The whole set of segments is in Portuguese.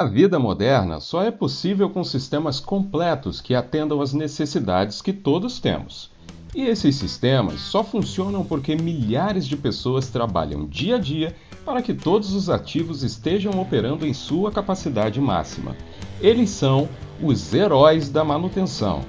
A vida moderna só é possível com sistemas completos que atendam às necessidades que todos temos. E esses sistemas só funcionam porque milhares de pessoas trabalham dia a dia para que todos os ativos estejam operando em sua capacidade máxima. Eles são os heróis da manutenção.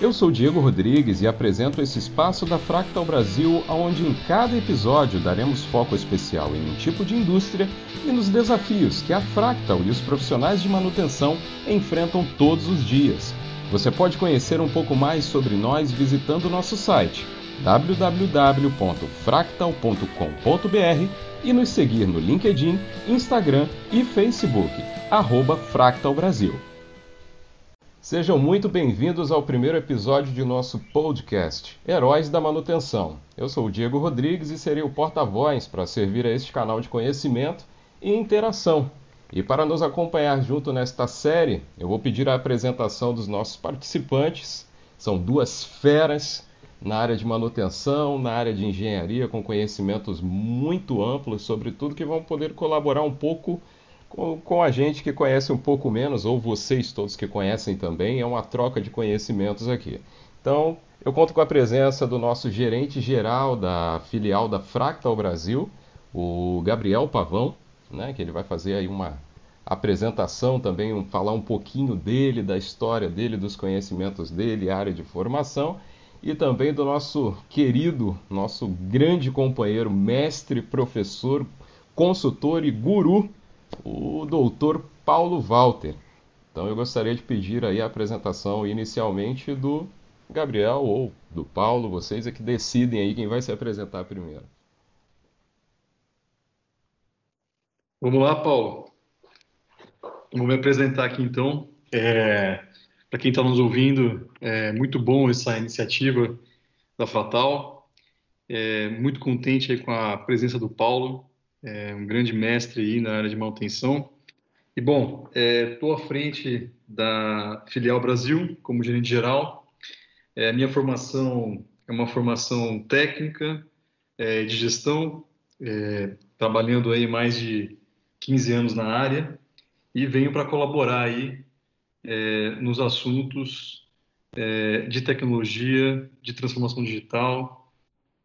Eu sou Diego Rodrigues e apresento esse espaço da Fractal Brasil, onde em cada episódio daremos foco especial em um tipo de indústria e nos desafios que a Fractal e os profissionais de manutenção enfrentam todos os dias. Você pode conhecer um pouco mais sobre nós visitando nosso site www.fractal.com.br e nos seguir no LinkedIn, Instagram e Facebook, arroba Fractal Brasil. Sejam muito bem-vindos ao primeiro episódio de nosso podcast, Heróis da Manutenção. Eu sou o Diego Rodrigues e serei o porta-voz para servir a este canal de conhecimento e interação. E para nos acompanhar junto nesta série, eu vou pedir a apresentação dos nossos participantes. São duas feras na área de manutenção, na área de engenharia, com conhecimentos muito amplos sobre tudo que vão poder colaborar um pouco com, com a gente que conhece um pouco menos, ou vocês todos que conhecem também, é uma troca de conhecimentos aqui. Então, eu conto com a presença do nosso gerente geral da filial da Fractal Brasil, o Gabriel Pavão, né, que ele vai fazer aí uma apresentação também, um, falar um pouquinho dele, da história dele, dos conhecimentos dele, área de formação, e também do nosso querido, nosso grande companheiro, mestre, professor, consultor e guru o doutor Paulo Walter. Então eu gostaria de pedir aí a apresentação inicialmente do Gabriel ou do Paulo, vocês é que decidem aí quem vai se apresentar primeiro. Vamos lá, Paulo. Vou me apresentar aqui então. É, Para quem está nos ouvindo, é muito bom essa iniciativa da Fatal. É, muito contente com a presença do Paulo é um grande mestre aí na área de manutenção. E, bom, estou é, à frente da Filial Brasil como gerente geral. É, minha formação é uma formação técnica é, de gestão, é, trabalhando aí mais de 15 anos na área e venho para colaborar aí é, nos assuntos é, de tecnologia, de transformação digital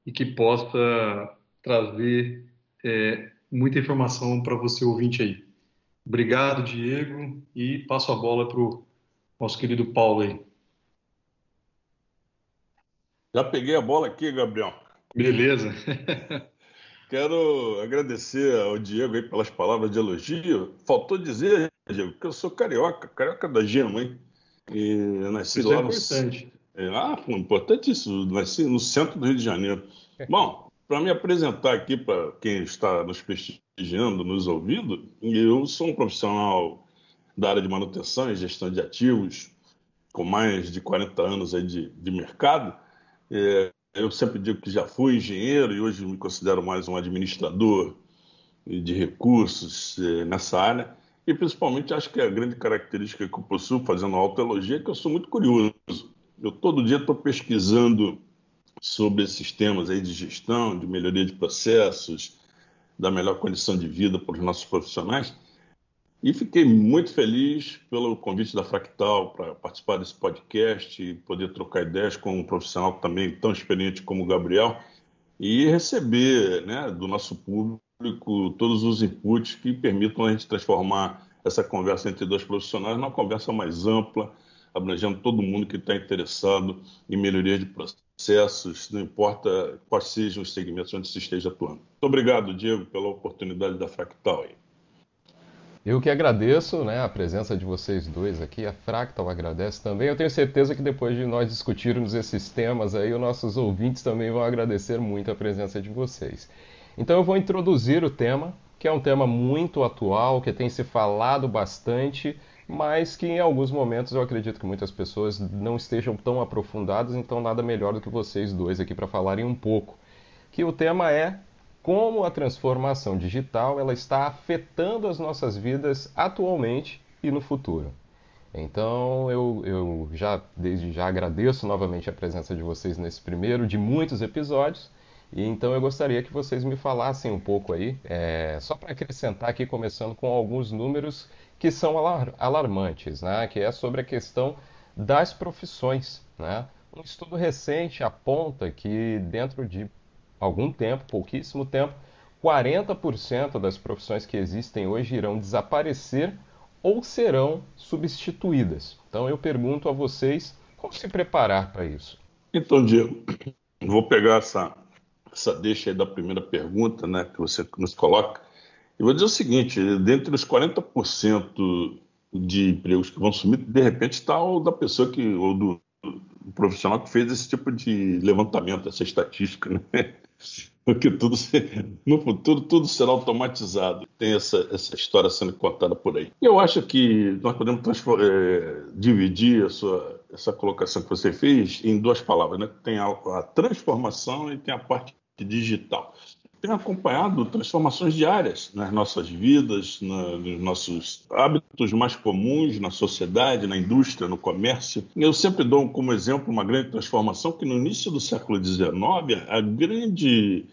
e que possa trazer é, muita informação para você ouvinte aí. Obrigado, Diego, e passo a bola para o nosso querido Paulo aí. Já peguei a bola aqui, Gabriel. Beleza. Quero agradecer ao Diego aí pelas palavras de elogio. Faltou dizer, Diego, que eu sou carioca, carioca da Gema, hein? E nasci isso lá é importante. no. Ah, foi importante isso. Nasci no centro do Rio de Janeiro. Bom, para me apresentar aqui para quem está nos prestigiando, nos ouvindo, eu sou um profissional da área de manutenção e gestão de ativos, com mais de 40 anos aí de, de mercado. É, eu sempre digo que já fui engenheiro e hoje me considero mais um administrador de recursos é, nessa área. E principalmente acho que a grande característica que eu possuo, fazendo autoelogia, é que eu sou muito curioso. Eu todo dia estou pesquisando sobre esses temas aí de gestão, de melhoria de processos, da melhor condição de vida para os nossos profissionais. E fiquei muito feliz pelo convite da Fractal para participar desse podcast e poder trocar ideias com um profissional também tão experiente como o Gabriel e receber né, do nosso público todos os inputs que permitam a gente transformar essa conversa entre dois profissionais numa conversa mais ampla, abrangendo todo mundo que está interessado em melhoria de processos não importa quais sejam os segmentos onde se esteja atuando. Muito obrigado, Diego, pela oportunidade da Fractal. Aí. Eu que agradeço né, a presença de vocês dois aqui, a Fractal agradece também. Eu tenho certeza que depois de nós discutirmos esses temas aí, os nossos ouvintes também vão agradecer muito a presença de vocês. Então eu vou introduzir o tema, que é um tema muito atual, que tem se falado bastante mas que em alguns momentos eu acredito que muitas pessoas não estejam tão aprofundadas, então nada melhor do que vocês dois aqui para falarem um pouco. Que o tema é como a transformação digital ela está afetando as nossas vidas atualmente e no futuro. Então eu, eu já desde já agradeço novamente a presença de vocês nesse primeiro de muitos episódios. E então eu gostaria que vocês me falassem um pouco aí, é, só para acrescentar aqui, começando com alguns números que são alar alarmantes, né? que é sobre a questão das profissões. Né? Um estudo recente aponta que dentro de algum tempo, pouquíssimo tempo, 40% das profissões que existem hoje irão desaparecer ou serão substituídas. Então eu pergunto a vocês como se preparar para isso. Então, Diego, vou pegar essa, essa deixa aí da primeira pergunta né, que você nos coloca e vou dizer o seguinte: dentre os 40% de empregos que vão sumir, de repente está o da pessoa que, ou do, do profissional que fez esse tipo de levantamento, essa estatística, né? porque tudo no futuro tudo será automatizado. Tem essa, essa história sendo contada por aí. Eu acho que nós podemos é, dividir a sua, essa colocação que você fez em duas palavras, né? Tem a, a transformação e tem a parte digital tenho acompanhado transformações diárias nas nossas vidas, na, nos nossos hábitos mais comuns na sociedade, na indústria, no comércio. Eu sempre dou como exemplo uma grande transformação que no início do século XIX a grande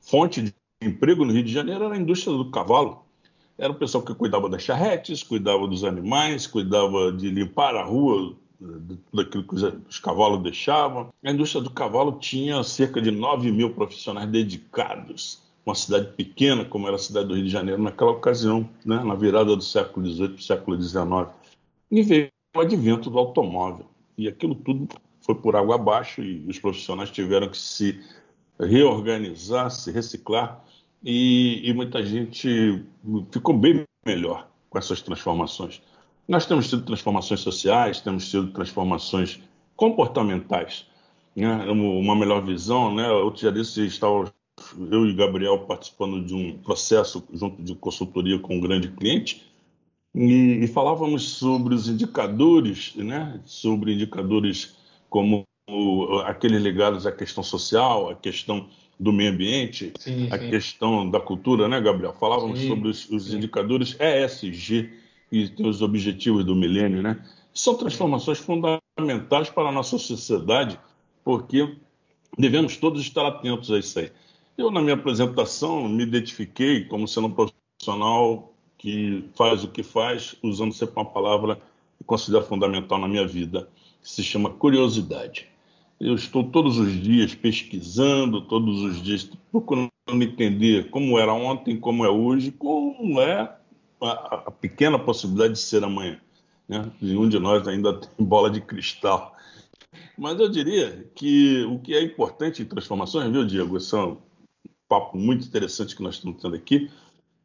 fonte de emprego no Rio de Janeiro era a indústria do cavalo. Era o pessoal que cuidava das charretes, cuidava dos animais, cuidava de limpar a rua daquilo que os cavalos deixavam. A indústria do cavalo tinha cerca de 9 mil profissionais dedicados. Uma cidade pequena, como era a cidade do Rio de Janeiro naquela ocasião, né, na virada do século XVIII para o século XIX. E veio o advento do automóvel. E aquilo tudo foi por água abaixo e os profissionais tiveram que se reorganizar, se reciclar. E, e muita gente ficou bem melhor com essas transformações. Nós temos tido transformações sociais, temos tido transformações comportamentais, né? uma melhor visão. Né? Outro dia desse estava eu e Gabriel participando de um processo junto de consultoria com um grande cliente e, e falávamos sobre os indicadores, né? sobre indicadores como aqueles ligados à questão social, à questão do meio ambiente, sim, a sim. questão da cultura, né, Gabriel? Falávamos sim, sobre os, os indicadores ESG, e os objetivos do milênio, né? São transformações fundamentais para a nossa sociedade, porque devemos todos estar atentos a isso aí. Eu, na minha apresentação, me identifiquei como sendo um profissional que faz o que faz, usando sempre uma palavra que considero fundamental na minha vida, que se chama curiosidade. Eu estou todos os dias pesquisando, todos os dias procurando entender como era ontem, como é hoje, como é a, pequena possibilidade de ser amanhã. Né? Nenhum de nós ainda tem bola de cristal. Mas eu diria que o que é importante em transformações, viu, Diego? Esse é um papo muito interessante que nós estamos tendo aqui.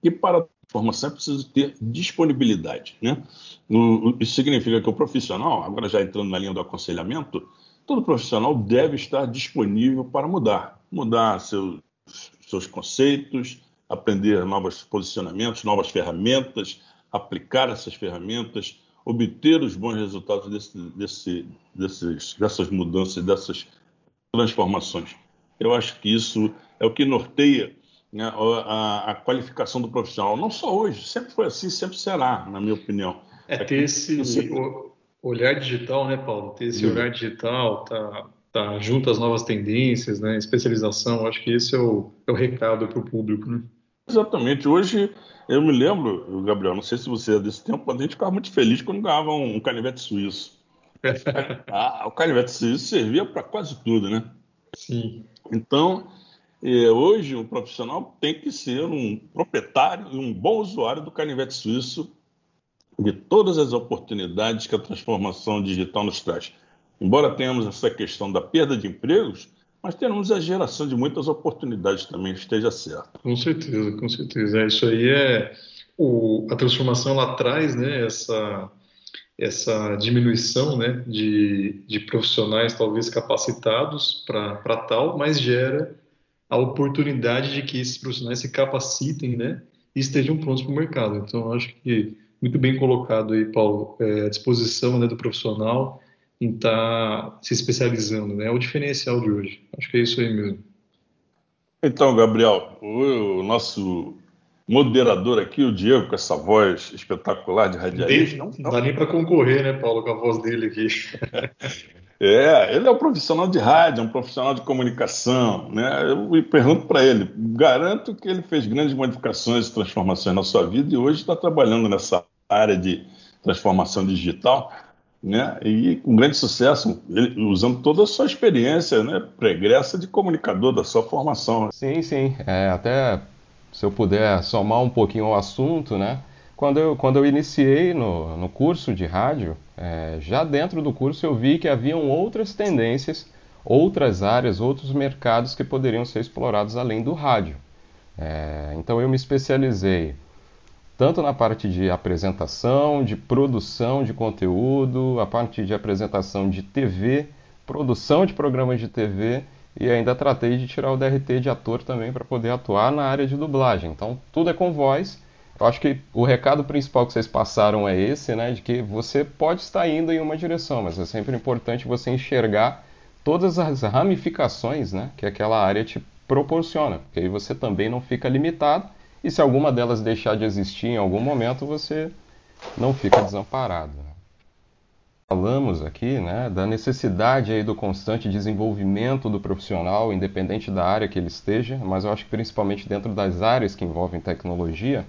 E para transformação é preciso ter disponibilidade. Né? Isso significa que o profissional, agora já entrando na linha do aconselhamento, todo profissional deve estar disponível para mudar. Mudar seus, seus conceitos, aprender novos posicionamentos, novas ferramentas, aplicar essas ferramentas, obter os bons resultados desse, desse, desses, dessas mudanças, dessas transformações. Eu acho que isso é o que norteia né, a, a, qualificação do profissional. Não só hoje, sempre foi assim, sempre será, na minha opinião. É ter esse olhar digital, né, Paulo? Ter esse olhar digital, tá, tá junto às novas tendências, né, especialização. Acho que esse é o, é o recado para o público, né? Exatamente. Hoje, eu me lembro, Gabriel, não sei se você é desse tempo, a gente ficava muito feliz quando ganhava um, canivete suíço. ah, o canivete suíço servia para quase tudo, né? Sim. Então, eh, hoje, um profissional tem que ser um proprietário e um bom usuário do canivete suíço de todas as oportunidades que a transformação digital nos traz. Embora tenhamos essa questão da perda de empregos, mas teremos a geração de muitas oportunidades também, esteja certo. Com certeza, com certeza. É, isso aí é o, a transformação lá traz, né, essa essa diminuição, né, de, de profissionais talvez capacitados para tal, mas gera a oportunidade de que esses profissionais se capacitem, né, e estejam prontos para o mercado. Então, acho que muito bem colocado aí, Paulo, é, a disposição né, do profissional em estar tá se especializando, né? É o diferencial de hoje. Acho que é isso aí mesmo. Então, Gabriel, o nosso moderador aqui, o Diego, com essa voz espetacular de radialista. Não, não dá nem para concorrer, né, Paulo, com a voz dele aqui. É, ele é um profissional de rádio, é um profissional de comunicação, né? Eu pergunto para ele, garanto que ele fez grandes modificações e transformações na sua vida e hoje está trabalhando nessa área de transformação digital, né? E com grande sucesso, ele, usando toda a sua experiência, né? Pregressa de comunicador da sua formação. Sim, sim. É, até se eu puder somar um pouquinho o assunto, né? Quando eu, quando eu iniciei no, no curso de rádio, é, já dentro do curso eu vi que haviam outras tendências, outras áreas, outros mercados que poderiam ser explorados além do rádio. É, então eu me especializei tanto na parte de apresentação, de produção de conteúdo, a parte de apresentação de TV, produção de programas de TV e ainda tratei de tirar o DRT de ator também para poder atuar na área de dublagem. Então tudo é com voz. Eu acho que o recado principal que vocês passaram é esse, né, de que você pode estar indo em uma direção, mas é sempre importante você enxergar todas as ramificações, né, que aquela área te proporciona, porque aí você também não fica limitado e se alguma delas deixar de existir em algum momento, você não fica desamparado. Né? Falamos aqui né, da necessidade aí do constante desenvolvimento do profissional, independente da área que ele esteja, mas eu acho que principalmente dentro das áreas que envolvem tecnologia.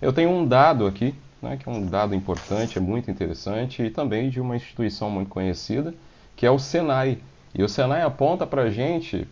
Eu tenho um dado aqui, né, que é um dado importante, é muito interessante, e também de uma instituição muito conhecida, que é o Senai. E o Senai aponta para a gente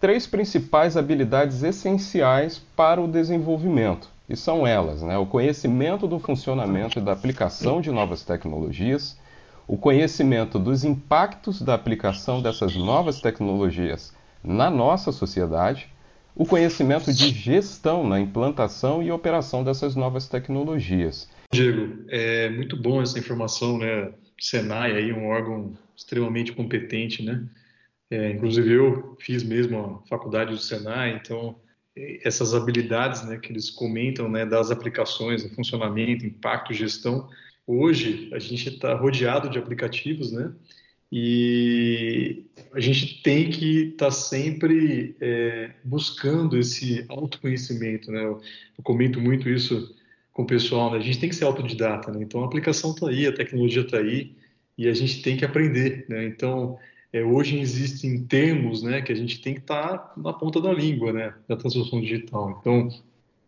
três principais habilidades essenciais para o desenvolvimento. E são elas: né? o conhecimento do funcionamento e da aplicação de novas tecnologias, o conhecimento dos impactos da aplicação dessas novas tecnologias na nossa sociedade, o conhecimento de gestão na implantação e operação dessas novas tecnologias. Diego, é muito bom essa informação, né? Senai aí um órgão extremamente competente, né? É, inclusive eu fiz mesmo a faculdade do Senai, então essas habilidades né, que eles comentam né, das aplicações, do funcionamento, impacto, gestão. Hoje a gente está rodeado de aplicativos, né? E a gente tem que estar tá sempre é, buscando esse autoconhecimento, né? Eu, eu, comento muito isso com o pessoal, né? A gente tem que ser autodidata, né? Então a aplicação está aí, a tecnologia está aí e a gente tem que aprender, né? Então é, hoje existem termos né, que a gente tem que estar tá na ponta da língua né, da transformação digital. Então,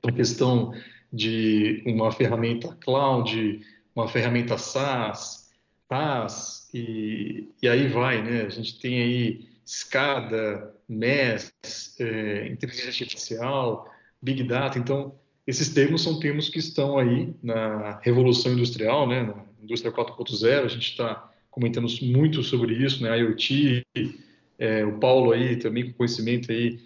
a questão de uma ferramenta cloud, uma ferramenta SaaS, PaaS, e, e aí vai, né? A gente tem aí SCADA, MES, é, inteligência artificial, Big Data. Então, esses termos são termos que estão aí na revolução industrial, né? Na indústria 4.0, a gente está comentando muito sobre isso, né? IoT, é, o Paulo aí também com conhecimento aí,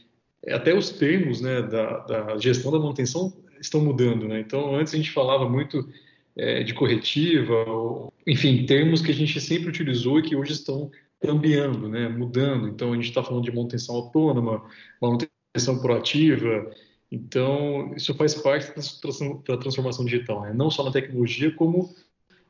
até os termos, né, da, da, gestão da manutenção estão mudando, né? Então antes a gente falava muito é, de corretiva, ou, enfim, termos que a gente sempre utilizou e que hoje estão cambiando, né, mudando. Então a gente está falando de manutenção autônoma, manutenção proativa. Então isso faz parte da transformação digital, né? não só na tecnologia como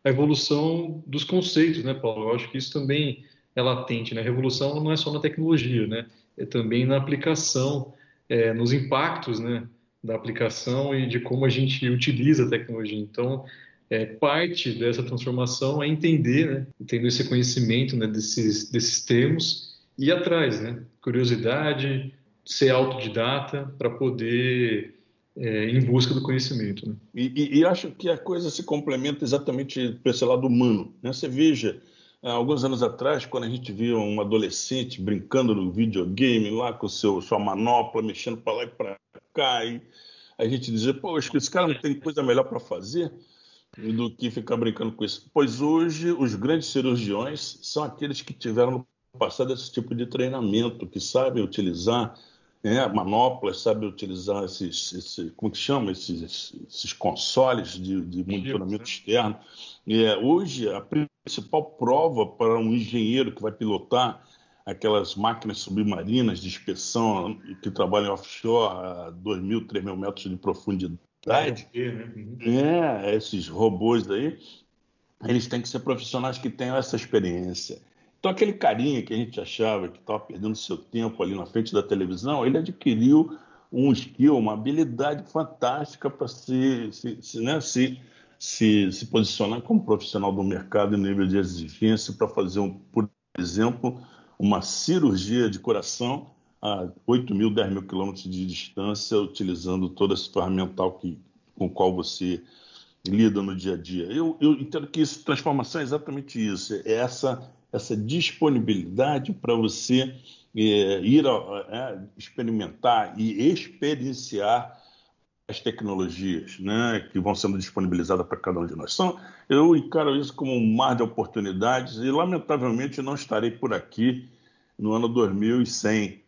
a evolução dos conceitos, né, Paulo? Eu acho que isso também é latente, né? A revolução não é só na tecnologia, né? É também na aplicação, é, nos impactos, né, da aplicação e de como a gente utiliza a tecnologia. Então, é, parte dessa transformação é entender, né, tendo esse conhecimento né, desses, desses termos e ir atrás, né? Curiosidade, ser autodidata para poder é, em busca do conhecimento. Né? E, e, e, acho que a coisa se complementa exatamente para esse lado humano. Né? Você veja, alguns anos atrás, quando a gente via um adolescente brincando no videogame lá com seu, sua manopla, mexendo para lá e para cá, e a gente dizia, que esse cara não tem coisa melhor para fazer do que ficar brincando com isso. Pois hoje, os grandes cirurgiões são aqueles que tiveram no passado esse tipo de treinamento, que sabem utilizar né, manoplas, sabe utilizar esses, esse, como que chama, esses, esses consoles de, de monitoramento né? externo. É, hoje, a principal prova para um engenheiro que vai pilotar aquelas máquinas submarinas de inspeção que trabalham offshore a 2 mil, 3 mil metros de profundidade, né? uhum. é, esses robôs aí, eles têm que ser profissionais que tenham essa experiência. Então, aquele carinha que a gente achava que estava perdendo seu tempo ali na frente da televisão, ele adquiriu um skill, uma habilidade fantástica para se, se, se, né, se, se, se posicionar como profissional do mercado em nível de exigência para fazer, um, por exemplo, uma cirurgia de coração a 8 mil, 10 mil quilômetros de distância, utilizando todo esse ferramental que, com o qual você lida no dia a dia. Eu, eu entendo que isso, transformação é exatamente isso, é essa, essa disponibilidade para você é, ir é, experimentar e experienciar as tecnologias né, que vão sendo disponibilizadas para cada um de nós. São, eu encaro isso como um mar de oportunidades e, lamentavelmente, não estarei por aqui no ano 2100.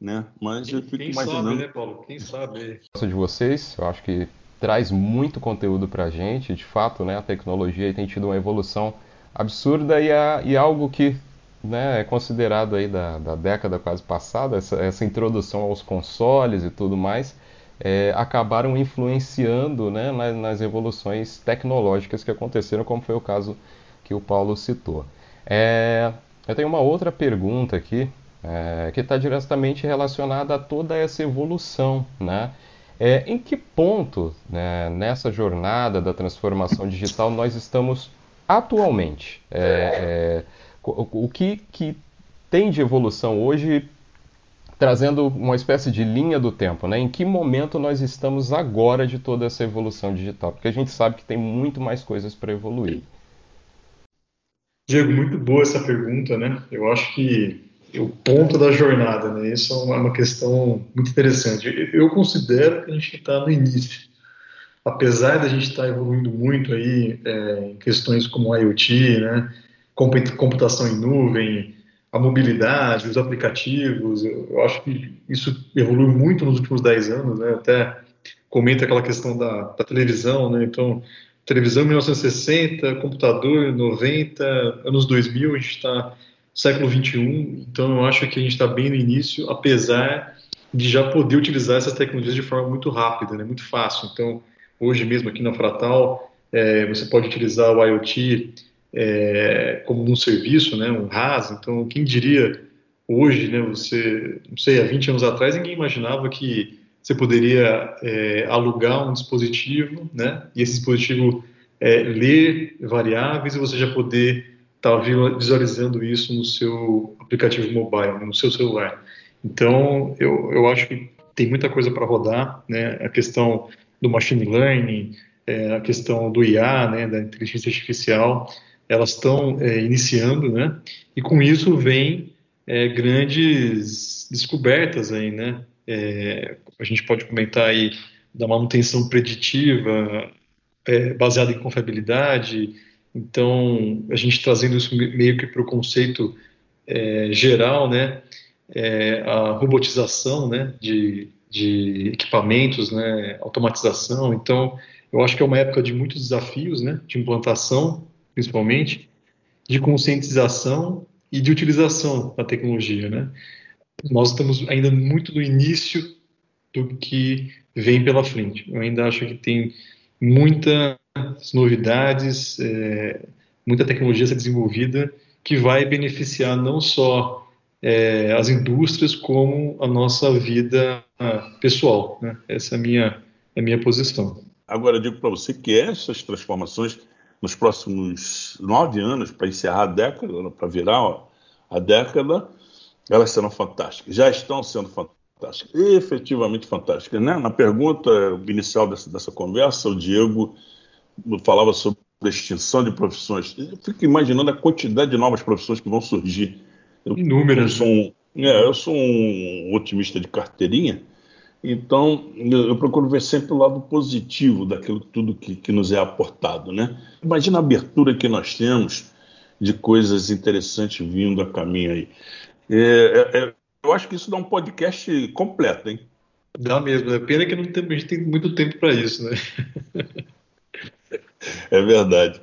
Né? Mas quem, eu fico quem imaginando. Sabe, né, Paulo? Quem sabe? de vocês, eu acho que traz muito conteúdo para a gente. De fato, né, a tecnologia tem tido uma evolução absurda e, a, e algo que né, é considerado aí da, da década quase passada, essa, essa introdução aos consoles e tudo mais é, acabaram influenciando né, nas, nas, evoluções tecnológicas que aconteceram, como foi o caso que o Paulo citou. É, eu tenho uma outra pergunta aqui é, que está diretamente relacionada a toda essa evolução. Né? É, em que ponto né, nessa jornada da transformação digital nós estamos atualmente? É, é, o, que, que tem de evolução hoje trazendo uma espécie de linha do tempo, né? Em que momento nós estamos agora de toda essa evolução digital? Porque a gente sabe que tem muito mais coisas para evoluir. Diego, muito boa essa pergunta, né? Eu acho que o ponto da jornada, né? Isso é uma questão muito interessante. Eu considero que a gente está no início. Apesar da gente estar tá evoluindo muito aí é, em questões como IoT, né? Computação em nuvem, a mobilidade, os aplicativos, eu acho que isso evoluiu muito nos últimos 10 anos, né? Até comenta aquela questão da, da televisão, né? Então, televisão 1960, computador 90, anos 2000, a gente está século 21, então eu acho que a gente está bem no início, apesar de já poder utilizar essas tecnologias de forma muito rápida, né? Muito fácil. Então, hoje mesmo aqui na Fratal, é, você pode utilizar o IoT é, como um serviço, né, um RAS. Então, quem diria hoje, né, você, não sei, há 20 anos atrás, ninguém imaginava que você poderia é, alugar um dispositivo, né, e esse dispositivo é, ler variáveis e você já poder estar tá visualizando isso no seu aplicativo mobile, no seu celular. Então, eu, eu acho que tem muita coisa para rodar, né, a questão do machine learning, é, a questão do IA, né, da inteligência artificial, elas estão é, iniciando, né? E com isso vem é, grandes descobertas aí, né? É, a gente pode comentar aí da manutenção preditiva é, baseada em confiabilidade. Então, a gente trazendo isso meio que para o conceito é, geral, né? A robotização, né? De, de equipamentos, né? Automatização. Então, eu acho que é uma época de muitos desafios, né? De implantação principalmente, de conscientização e de utilização da tecnologia, né? Nós estamos ainda muito no início do que vem pela frente. Eu ainda acho que tem muitas novidades, é, muita tecnologia a ser desenvolvida que vai beneficiar não só é, as indústrias como a nossa vida pessoal. Né? Essa é a minha, é a minha posição. Agora, eu digo para você que essas transformações nos próximos nove anos, para encerrar a década, para virar ó, a década, elas serão fantásticas. Já estão sendo fantásticas, efetivamente fantásticas. Né? Na pergunta inicial dessa, dessa conversa, o Diego falava sobre extinção de profissões. Eu fico imaginando a quantidade de novas profissões que vão surgir. Inúmeras. Eu sou um, é, eu sou um otimista de carteirinha, então, eu, eu, procuro ver sempre o lado positivo daquilo tudo que, que nos é aportado, né? Imagina a abertura que nós temos de coisas interessantes vindo a caminho aí. É, é, é, eu acho que isso dá um podcast completo, hein? Dá mesmo. É pena que não tem, a gente tem muito tempo para isso, né? é verdade.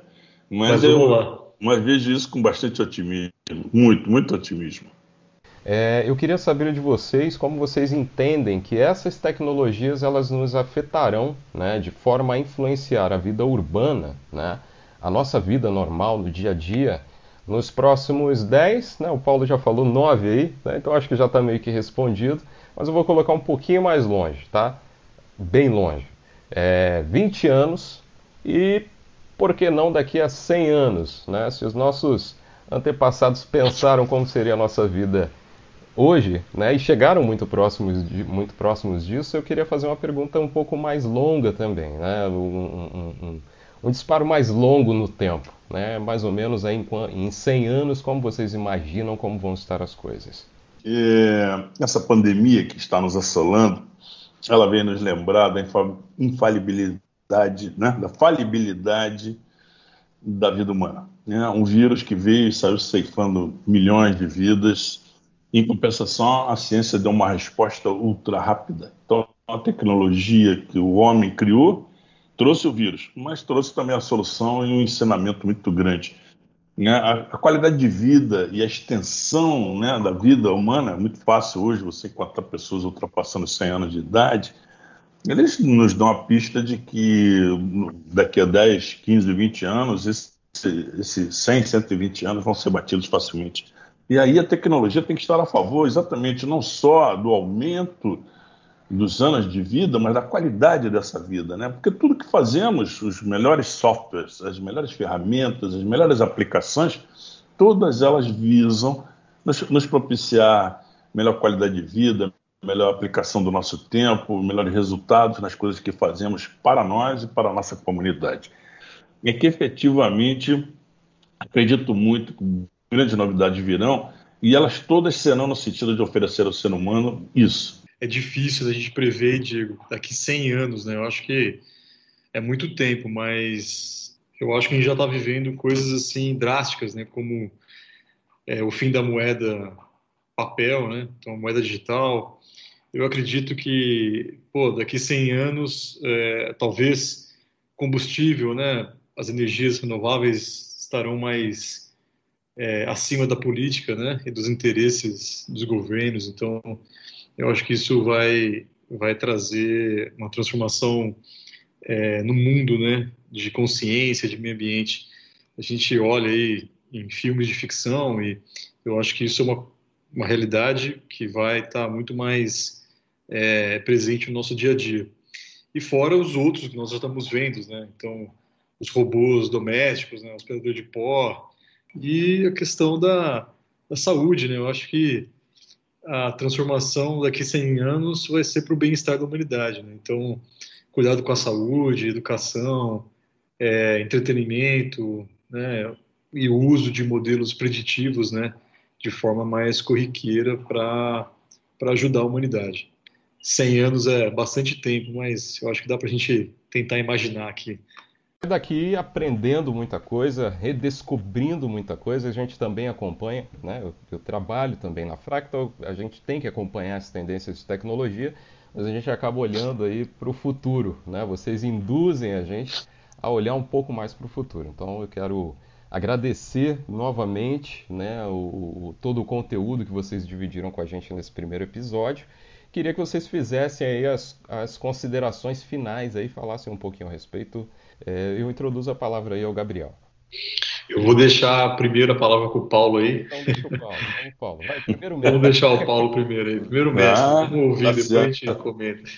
Mas, mas eu mas vejo isso com bastante otimismo. Muito, muito otimismo. É, eu queria saber de vocês como vocês entendem que essas tecnologias elas nos afetarão né, de forma a influenciar a vida urbana, né, a nossa vida normal no dia a dia, nos próximos 10, né, o Paulo já falou 9 aí, né, então acho que já está meio que respondido, mas eu vou colocar um pouquinho mais longe, tá? Bem longe. É, 20 anos e por que não daqui a 100 anos, né? Se os nossos antepassados pensaram como seria a nossa vida hoje, né, e chegaram muito próximos, de, muito próximos disso, eu queria fazer uma pergunta um pouco mais longa também, né, um, um, um, um disparo mais longo no tempo, né? mais ou menos em, em 100 anos, como vocês imaginam como vão estar as coisas? É, essa pandemia que está nos assolando, ela vem nos lembrar da infalibilidade, né? da falibilidade da vida humana. Né? Um vírus que veio e saiu ceifando milhões de vidas. Em compensação, a ciência deu uma resposta ultra rápida. Então, a tecnologia que o homem criou trouxe o vírus, mas trouxe também a solução e um ensinamento muito grande. Né? A, qualidade de vida e a extensão né, da vida humana é muito fácil hoje, você encontrar pessoas ultrapassando 100 anos de idade, eles nos dão a pista de que daqui a 10, 15, 20 anos, esses esse 100, 120 anos vão ser batidos facilmente. E aí a tecnologia tem que estar a favor exatamente não só do aumento dos anos de vida, mas da qualidade dessa vida, né? Porque tudo que fazemos, os melhores softwares, as melhores ferramentas, as melhores aplicações, todas elas visam nos, nos propiciar melhor qualidade de vida, melhor aplicação do nosso tempo, melhores resultados nas coisas que fazemos para nós e para a nossa comunidade. É que efetivamente acredito muito que grandes novidades virão e elas todas serão no sentido de oferecer ao ser humano isso, é difícil a gente prever, Diego, daqui 100 anos, né? Eu acho que é muito tempo, mas eu acho que a gente já está vivendo coisas assim drásticas, né? Como é, o fim da moeda papel, né? Então, moeda digital. Eu acredito que, pô, daqui 100 anos, é, talvez combustível, né? As energias renováveis estarão mais é, acima da política, né? E dos interesses dos governos. Então, eu acho que isso vai, vai trazer uma transformação é, no mundo, né, de consciência, de meio ambiente. A gente olha aí em filmes de ficção e eu acho que isso é uma, uma realidade que vai estar muito mais é, presente no nosso dia a dia. E fora os outros que nós já estamos vendo, né? Então, os robôs domésticos, né? os aspirador de pó e a questão da, da saúde, né? Eu acho que a transformação daqui a 100 anos vai ser para o bem-estar da humanidade. Né? Então, cuidado com a saúde, educação, é, entretenimento, né? e o uso de modelos preditivos, né? de forma mais corriqueira para ajudar a humanidade. 100 anos é bastante tempo, mas eu acho que dá para a gente tentar imaginar aqui daqui aprendendo muita coisa, redescobrindo muita coisa. A gente também acompanha, né? Eu, eu, trabalho também na Fractal, a gente tem que acompanhar as tendências de tecnologia, mas a gente acaba olhando aí para o futuro, né? Vocês induzem a gente a olhar um pouco mais para o futuro. Então eu quero agradecer novamente, né? O, o, todo o conteúdo que vocês dividiram com a gente nesse primeiro episódio. Queria que vocês fizessem aí as, as considerações finais aí, falassem um pouquinho a respeito é, eu introduzo a palavra aí ao Gabriel. Eu vou deixar primeiro a palavra com o Paulo aí. Então deixa o Paulo. Vamos, Paulo. Vai, primeiro mestre. Vamos deixar o Paulo primeiro aí. Primeiro mestre. Ah, vamos ouvir, tá depois certo. a gente comenta.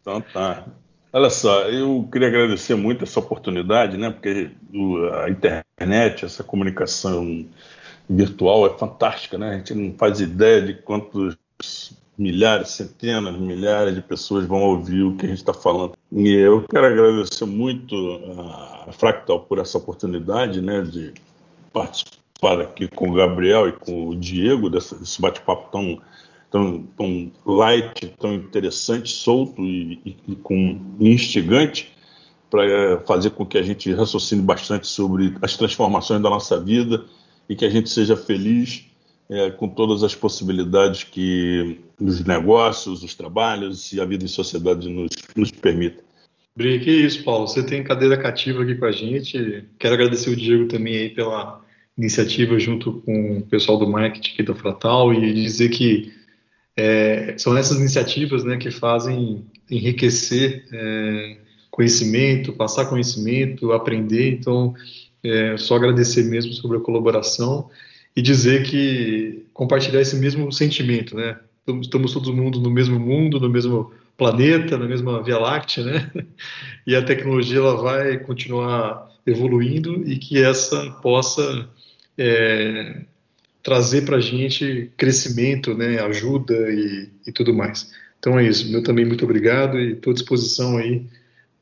Então tá. Olha só, eu queria agradecer muito essa oportunidade, né? Porque a internet, essa comunicação virtual é fantástica, né? A gente não faz ideia de quantos milhares, centenas, milhares de pessoas vão ouvir o que a gente está falando. E eu quero agradecer muito a Fractal por essa oportunidade né, de participar aqui com o Gabriel e com o Diego desse, bate-papo tão, tão, tão light, tão interessante, solto e, e, e com instigante para fazer com que a gente raciocine bastante sobre as transformações da nossa vida e que a gente seja feliz é, com todas as possibilidades que os negócios, os trabalhos e a vida em sociedade nos, nos permitem. Brinque isso, Paulo. Você tem cadeira cativa aqui com a gente. Quero agradecer o Diego também aí pela iniciativa junto com o pessoal do marketing aqui da Fratal e dizer que é, são essas iniciativas né, que fazem enriquecer é, conhecimento, passar conhecimento, aprender. Então, é, só agradecer mesmo sobre a colaboração e dizer que compartilhar esse mesmo sentimento, né? Estamos todo mundo no mesmo mundo, no mesmo planeta, na mesma Via Láctea, né? E a tecnologia ela vai continuar evoluindo e que essa possa é, trazer para a gente crescimento, né? Ajuda e, e, tudo mais. Então é isso. Meu também muito obrigado e estou à disposição aí,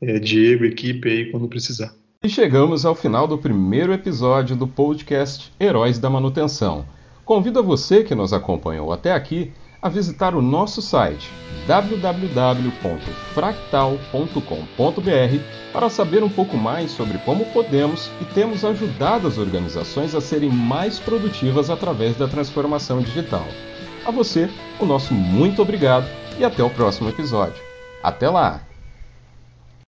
é, Diego, equipe aí, quando precisar. E chegamos ao final do primeiro episódio do podcast Heróis da Manutenção. Convido a você que nos acompanhou até aqui a visitar o nosso site www.fractal.com.br para saber um pouco mais sobre como podemos e temos ajudado as organizações a serem mais produtivas através da transformação digital. A você, o nosso muito obrigado e até o próximo episódio. Até lá!